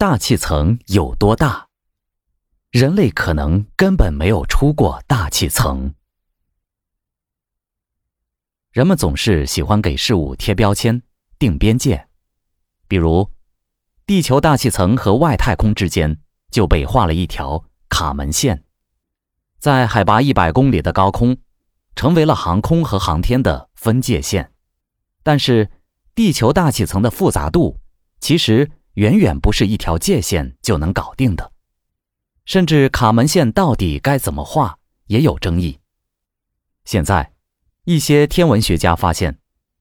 大气层有多大？人类可能根本没有出过大气层。人们总是喜欢给事物贴标签、定边界，比如，地球大气层和外太空之间就被画了一条卡门线，在海拔一百公里的高空，成为了航空和航天的分界线。但是，地球大气层的复杂度其实远远不是一条界限就能搞定的，甚至卡门线到底该怎么画也有争议。现在。一些天文学家发现，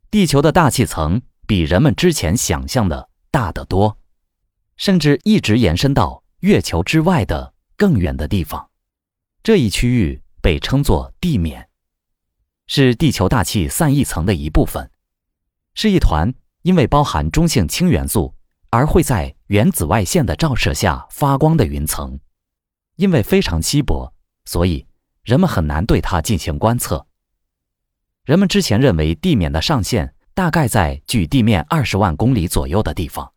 地球的大气层比人们之前想象的大得多，甚至一直延伸到月球之外的更远的地方。这一区域被称作地面，是地球大气散逸层的一部分，是一团因为包含中性氢元素而会在远紫外线的照射下发光的云层。因为非常稀薄，所以人们很难对它进行观测。人们之前认为地面的上限大概在距地面二十万公里左右的地方，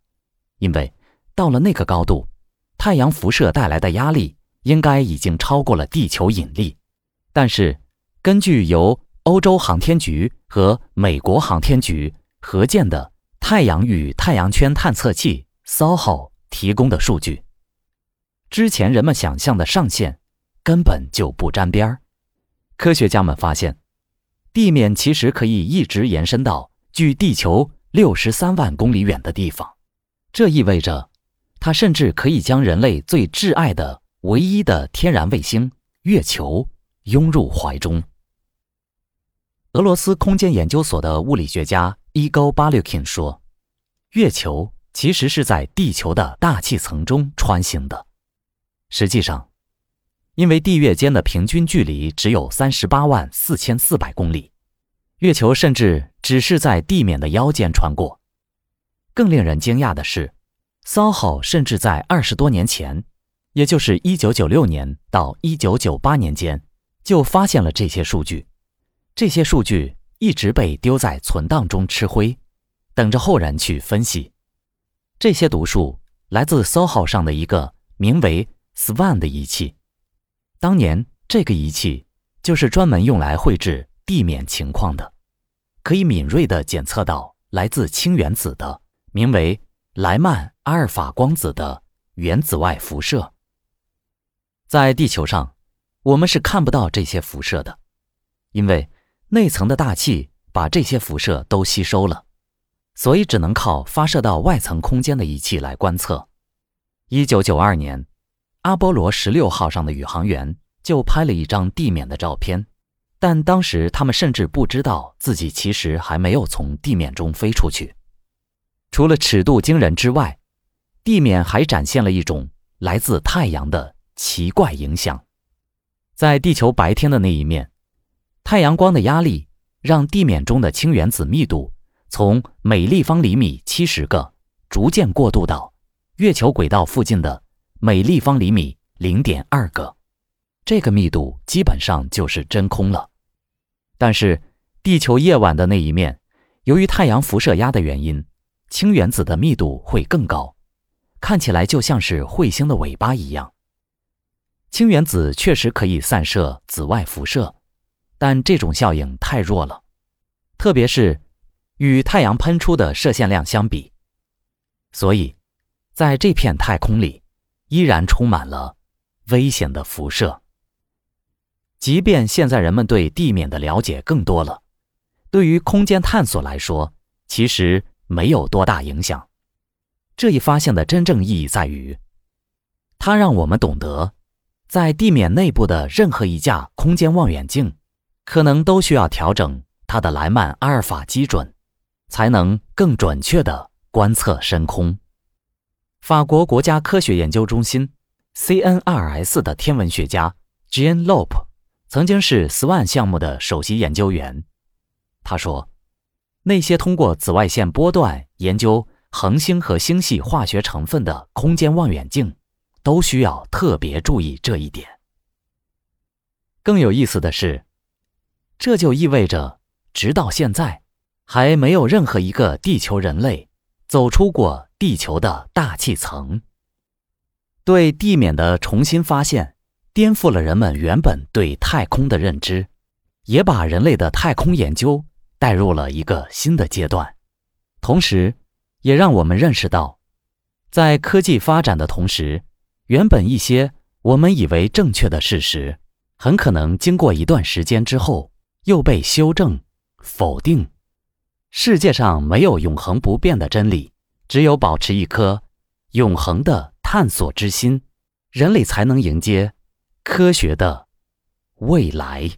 因为到了那个高度，太阳辐射带来的压力应该已经超过了地球引力。但是，根据由欧洲航天局和美国航天局合建的太阳与太阳圈探测器 SOHO 提供的数据，之前人们想象的上限根本就不沾边儿。科学家们发现。地面其实可以一直延伸到距地球六十三万公里远的地方，这意味着，它甚至可以将人类最挚爱的唯一的天然卫星月球拥入怀中。俄罗斯空间研究所的物理学家 Igor Balyukin 说：“月球其实是在地球的大气层中穿行的。实际上。”因为地月间的平均距离只有三十八万四千四百公里，月球甚至只是在地面的腰间穿过。更令人惊讶的是，SOHO 甚至在二十多年前，也就是一九九六年到一九九八年间，就发现了这些数据。这些数据一直被丢在存档中吃灰，等着后人去分析。这些读数来自 SOHO 上的一个名为 SWAN 的仪器。当年这个仪器就是专门用来绘制地面情况的，可以敏锐地检测到来自氢原子的名为莱曼阿尔法光子的原子外辐射。在地球上，我们是看不到这些辐射的，因为内层的大气把这些辐射都吸收了，所以只能靠发射到外层空间的仪器来观测。一九九二年。阿波罗十六号上的宇航员就拍了一张地面的照片，但当时他们甚至不知道自己其实还没有从地面中飞出去。除了尺度惊人之外，地面还展现了一种来自太阳的奇怪影响。在地球白天的那一面，太阳光的压力让地面中的氢原子密度从每立方厘米七十个逐渐过渡到月球轨道附近的。每立方厘米零点二个，这个密度基本上就是真空了。但是地球夜晚的那一面，由于太阳辐射压的原因，氢原子的密度会更高，看起来就像是彗星的尾巴一样。氢原子确实可以散射紫外辐射，但这种效应太弱了，特别是与太阳喷出的射线量相比。所以，在这片太空里。依然充满了危险的辐射。即便现在人们对地面的了解更多了，对于空间探索来说，其实没有多大影响。这一发现的真正意义在于，它让我们懂得，在地面内部的任何一架空间望远镜，可能都需要调整它的莱曼阿尔法基准，才能更准确地观测深空。法国国家科学研究中心 （CNRS） 的天文学家 Jean Lope 曾经是 SWAN 项目的首席研究员。他说：“那些通过紫外线波段研究恒星和星系化学成分的空间望远镜，都需要特别注意这一点。”更有意思的是，这就意味着，直到现在，还没有任何一个地球人类走出过。地球的大气层。对地面的重新发现，颠覆了人们原本对太空的认知，也把人类的太空研究带入了一个新的阶段。同时，也让我们认识到，在科技发展的同时，原本一些我们以为正确的事实，很可能经过一段时间之后又被修正、否定。世界上没有永恒不变的真理，只有保持一颗永恒的探索之心，人类才能迎接科学的未来。